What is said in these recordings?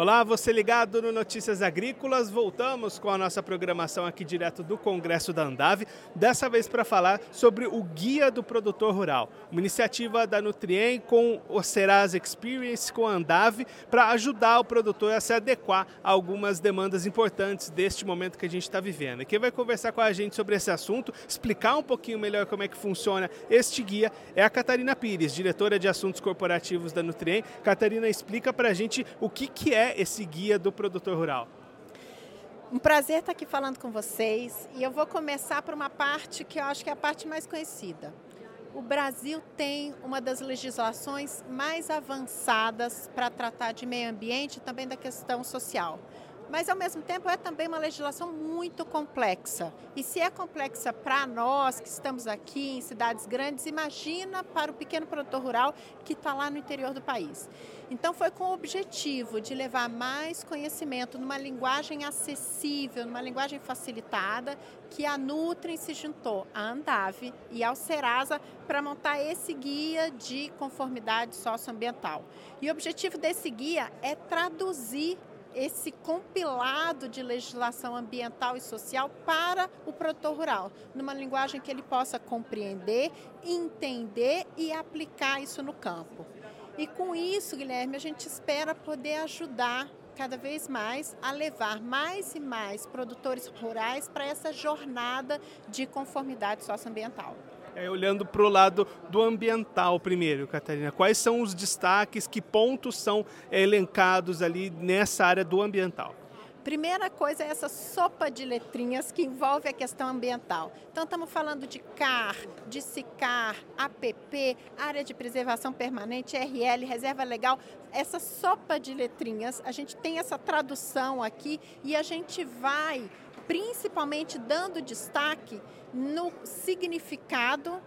Olá, você ligado no Notícias Agrícolas. Voltamos com a nossa programação aqui direto do Congresso da Andave, dessa vez para falar sobre o Guia do Produtor Rural, uma iniciativa da Nutrien com o Serasa Experience com a Andave para ajudar o produtor a se adequar a algumas demandas importantes deste momento que a gente está vivendo. E quem vai conversar com a gente sobre esse assunto, explicar um pouquinho melhor como é que funciona este guia, é a Catarina Pires, diretora de Assuntos Corporativos da Nutrien. Catarina, explica para a gente o que, que é esse guia do produtor rural? Um prazer estar aqui falando com vocês e eu vou começar por uma parte que eu acho que é a parte mais conhecida. O Brasil tem uma das legislações mais avançadas para tratar de meio ambiente e também da questão social mas ao mesmo tempo é também uma legislação muito complexa. E se é complexa para nós que estamos aqui em cidades grandes, imagina para o pequeno produtor rural que está lá no interior do país. Então foi com o objetivo de levar mais conhecimento numa linguagem acessível, numa linguagem facilitada, que a Nutri se juntou à Andave e ao Serasa para montar esse guia de conformidade socioambiental. E o objetivo desse guia é traduzir esse compilado de legislação ambiental e social para o produtor rural, numa linguagem que ele possa compreender, entender e aplicar isso no campo. E com isso, Guilherme, a gente espera poder ajudar cada vez mais a levar mais e mais produtores rurais para essa jornada de conformidade socioambiental. É, olhando para o lado do ambiental primeiro, Catarina, quais são os destaques, que pontos são elencados ali nessa área do ambiental? Primeira coisa é essa sopa de letrinhas que envolve a questão ambiental. Então, estamos falando de CAR, de SICAR, APP, Área de Preservação Permanente, RL, Reserva Legal. Essa sopa de letrinhas, a gente tem essa tradução aqui e a gente vai principalmente dando destaque no significado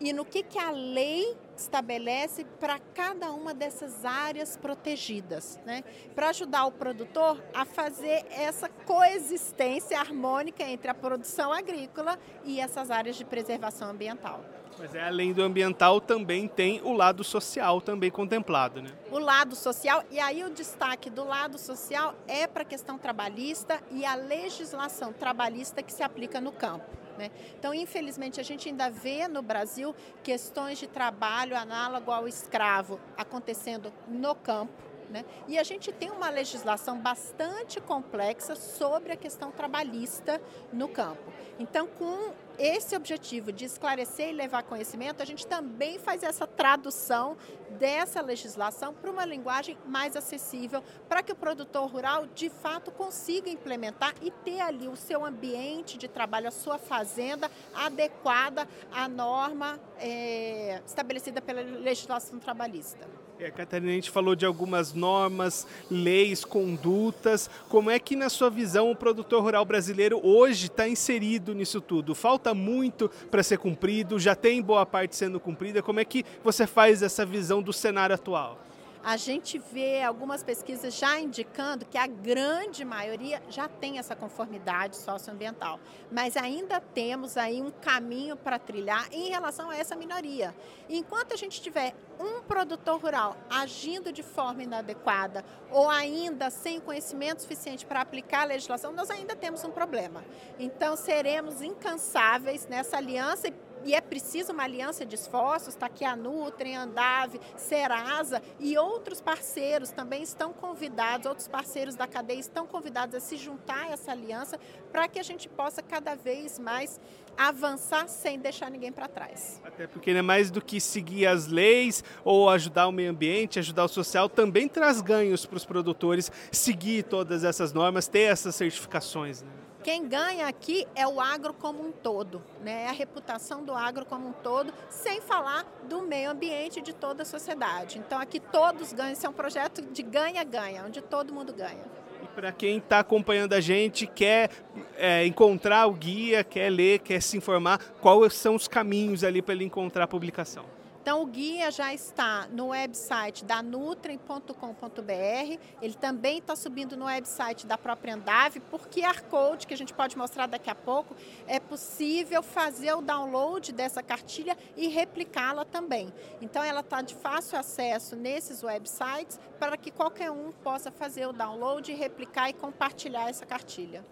e no que, que a lei estabelece para cada uma dessas áreas protegidas, né? para ajudar o produtor a fazer essa coexistência harmônica entre a produção agrícola e essas áreas de preservação ambiental. Mas é além do ambiental também tem o lado social também contemplado, né? O lado social e aí o destaque do lado social é para a questão trabalhista e a legislação trabalhista que se aplica no campo. Né? Então, infelizmente, a gente ainda vê no Brasil questões de trabalho análogo ao escravo acontecendo no campo. Né? E a gente tem uma legislação bastante complexa sobre a questão trabalhista no campo. Então, com esse objetivo de esclarecer e levar conhecimento, a gente também faz essa tradução dessa legislação para uma linguagem mais acessível, para que o produtor rural de fato consiga implementar e ter ali o seu ambiente de trabalho, a sua fazenda adequada à norma é, estabelecida pela legislação trabalhista. É, Catarina, a gente falou de algumas normas, leis, condutas. Como é que, na sua visão, o produtor rural brasileiro hoje está inserido nisso tudo? Falta muito para ser cumprido? Já tem boa parte sendo cumprida? Como é que você faz essa visão do cenário atual? A gente vê algumas pesquisas já indicando que a grande maioria já tem essa conformidade socioambiental, mas ainda temos aí um caminho para trilhar em relação a essa minoria. Enquanto a gente tiver um produtor rural agindo de forma inadequada ou ainda sem conhecimento suficiente para aplicar a legislação, nós ainda temos um problema. Então seremos incansáveis nessa aliança e e é preciso uma aliança de esforços, está aqui a Nutrem, Andave, Serasa e outros parceiros também estão convidados, outros parceiros da cadeia estão convidados a se juntar a essa aliança para que a gente possa cada vez mais avançar sem deixar ninguém para trás. Até porque não é mais do que seguir as leis ou ajudar o meio ambiente, ajudar o social, também traz ganhos para os produtores seguir todas essas normas, ter essas certificações. Né? Quem ganha aqui é o agro como um todo, né? É a reputação do agro como um todo, sem falar do meio ambiente de toda a sociedade. Então aqui todos ganham, isso é um projeto de ganha-ganha, onde todo mundo ganha. E para quem está acompanhando a gente, quer é, encontrar o guia, quer ler, quer se informar, quais são os caminhos ali para ele encontrar a publicação? Então, o guia já está no website da nutrem.com.br, ele também está subindo no website da própria Andave, por QR Code, que a gente pode mostrar daqui a pouco, é possível fazer o download dessa cartilha e replicá-la também. Então, ela está de fácil acesso nesses websites para que qualquer um possa fazer o download, replicar e compartilhar essa cartilha.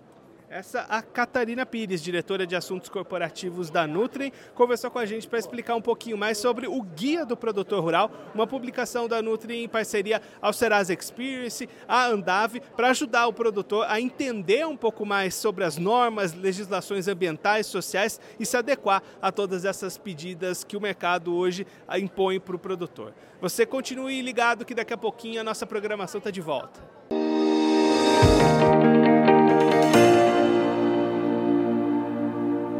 Essa a Catarina Pires, diretora de assuntos corporativos da Nutri, conversou com a gente para explicar um pouquinho mais sobre o Guia do Produtor Rural, uma publicação da Nutri em parceria ao Serasa Experience, a Andave, para ajudar o produtor a entender um pouco mais sobre as normas, legislações ambientais, sociais e se adequar a todas essas pedidas que o mercado hoje impõe para o produtor. Você continue ligado que daqui a pouquinho a nossa programação está de volta.